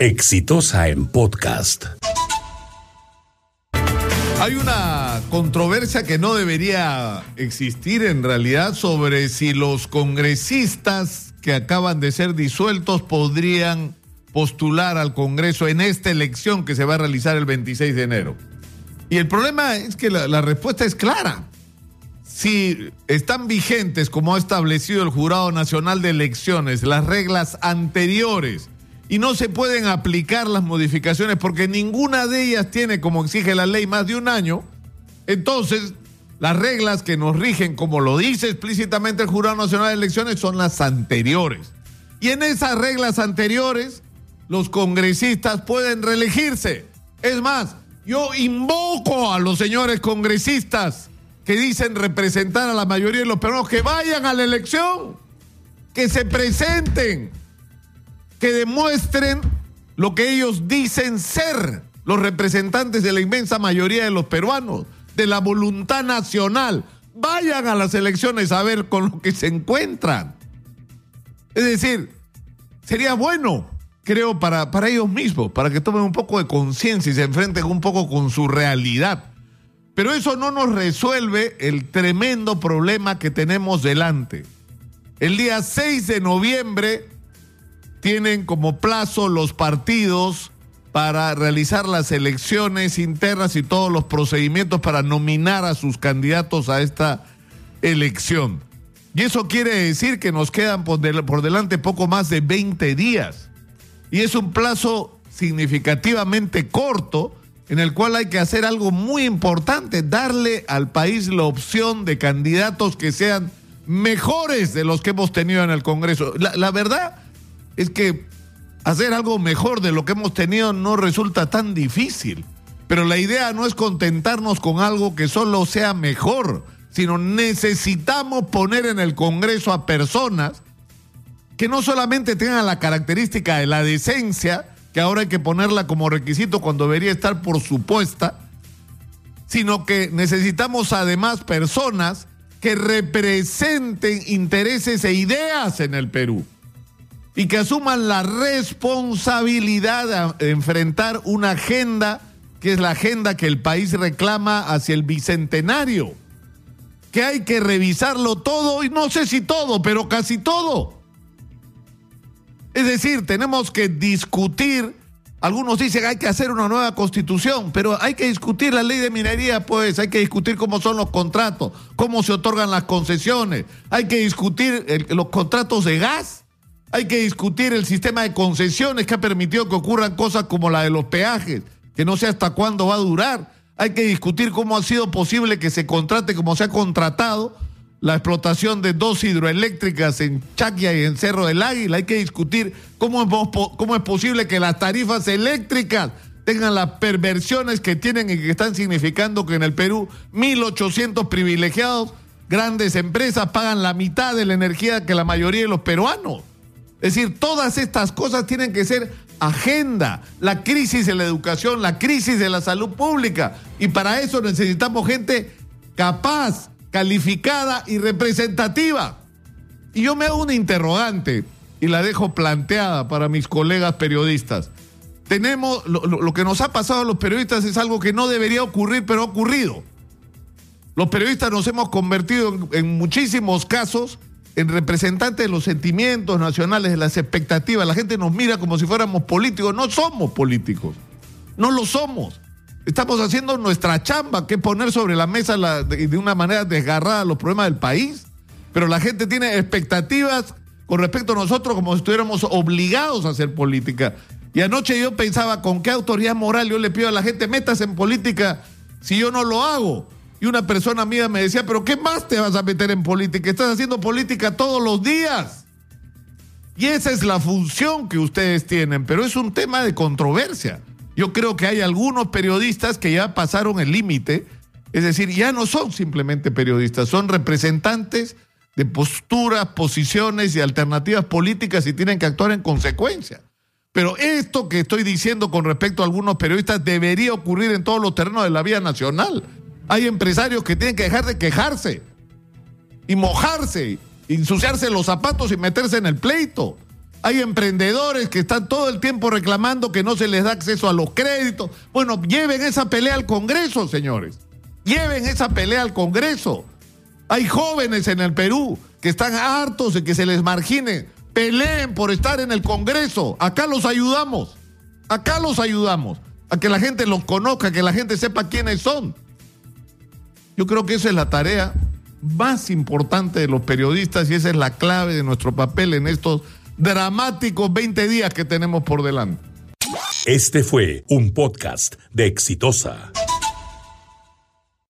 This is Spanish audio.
Exitosa en podcast. Hay una controversia que no debería existir en realidad sobre si los congresistas que acaban de ser disueltos podrían postular al Congreso en esta elección que se va a realizar el 26 de enero. Y el problema es que la, respuesta es clara. Si están vigentes, como ha establecido el Jurado Nacional de Elecciones, las reglas anteriores y no se pueden aplicar las modificaciones porque ninguna de ellas tiene, como exige la ley, más de un año, entonces las reglas que nos rigen, como lo dice explícitamente el Jurado Nacional de Elecciones, son las anteriores. Y en esas reglas anteriores, los congresistas pueden reelegirse. Es más, yo invoco a los señores congresistas que dicen representar a la mayoría de los peruanos que vayan a la elección, que se presenten, que demuestren lo que ellos dicen ser los representantes de la inmensa mayoría de los peruanos, de la voluntad nacional. Vayan a las elecciones a ver con lo que se encuentran. Es decir, sería bueno, creo, para, para ellos mismos, para que tomen un poco de conciencia y se enfrenten un poco con su realidad. Pero eso no nos resuelve el tremendo problema que tenemos delante. El día 6 de noviembre tienen como plazo los partidos para realizar las elecciones internas y todos los procedimientos para nominar a sus candidatos a esta elección. Y eso quiere decir que nos quedan por, delante poco más de 20 días. Y es un plazo significativamente corto en el cual hay que hacer algo muy importante, darle al país la opción de candidatos que sean mejores de los que hemos tenido en el Congreso. La, la verdad es que hacer algo mejor de lo que hemos tenido no resulta tan difícil. Pero la idea no es contentarnos con algo que solo sea mejor, sino necesitamos poner en el Congreso a personas que no solamente tengan la característica de la decencia, que ahora hay que ponerla como requisito cuando debería estar por supuesta, sino que necesitamos además personas que representen intereses e ideas en el Perú y que asuman la responsabilidad de enfrentar una agenda que es la agenda que el país reclama hacia el bicentenario, que hay que revisarlo todo, y no sé si todo, pero casi todo. Es decir, tenemos que discutir, algunos dicen hay que hacer una nueva constitución, pero hay que discutir la ley de minería, pues, hay que discutir cómo son los contratos, cómo se otorgan las concesiones, hay que discutir los contratos de gas hay que discutir el sistema de concesiones que ha permitido que ocurran cosas como la de los peajes, que no sé hasta cuándo va a durar. Hay que discutir cómo ha sido posible que se contrate como se ha contratado la explotación de dos hidroeléctricas en Chaquia y en Cerro del Águila. Hay que discutir cómo es, cómo es posible que las tarifas eléctricas tengan las perversiones que tienen y que están significando que en el Perú 1.800 privilegiados, grandes empresas, pagan la mitad de la energía que la mayoría de los peruanos. Es decir, todas estas cosas tienen que ser agenda. La crisis de la educación, la crisis de la salud pública. Y para eso necesitamos gente capaz, calificada y representativa. Y yo me hago una interrogante y la dejo planteada para mis colegas periodistas. Tenemos, lo, que nos ha pasado a los periodistas es algo que no debería ocurrir, pero ha ocurrido. Los periodistas nos hemos convertido en muchísimos casos en representante de los sentimientos nacionales, de las expectativas. La gente nos mira como si fuéramos políticos. No somos políticos. No lo somos. Estamos haciendo nuestra chamba, que es poner sobre la mesa de, una manera desgarrada los problemas del país. Pero la gente tiene expectativas con respecto a nosotros como si estuviéramos obligados a hacer política. Y anoche yo pensaba, ¿con qué autoridad moral yo le pido a la gente, metas en política si yo no lo hago? Y una persona mía me decía, pero ¿qué más te vas a meter en política? Estás haciendo política todos los días. Y esa es la función que ustedes tienen, pero es un tema de controversia. Yo creo que hay algunos periodistas que ya pasaron el límite, es decir, ya no son simplemente periodistas, son representantes de posturas, posiciones y alternativas políticas y tienen que actuar en consecuencia. Pero esto que estoy diciendo con respecto a algunos periodistas debería ocurrir en todos los terrenos de la vida nacional. Hay empresarios que tienen que dejar de quejarse y mojarse, ensuciarse los zapatos y meterse en el pleito. Hay emprendedores que están todo el tiempo reclamando que no se les da acceso a los créditos. Bueno, lleven esa pelea al Congreso, señores. Lleven esa pelea al Congreso. Hay jóvenes en el Perú que están hartos de que se les margine. Peleen por estar en el Congreso. Acá los ayudamos. Acá los ayudamos. A que la gente los conozca, que la gente sepa quiénes son. Yo creo que esa es la tarea más importante de los periodistas y esa es la clave de nuestro papel en estos dramáticos 20 días que tenemos por delante. Este fue un podcast de Exitosa.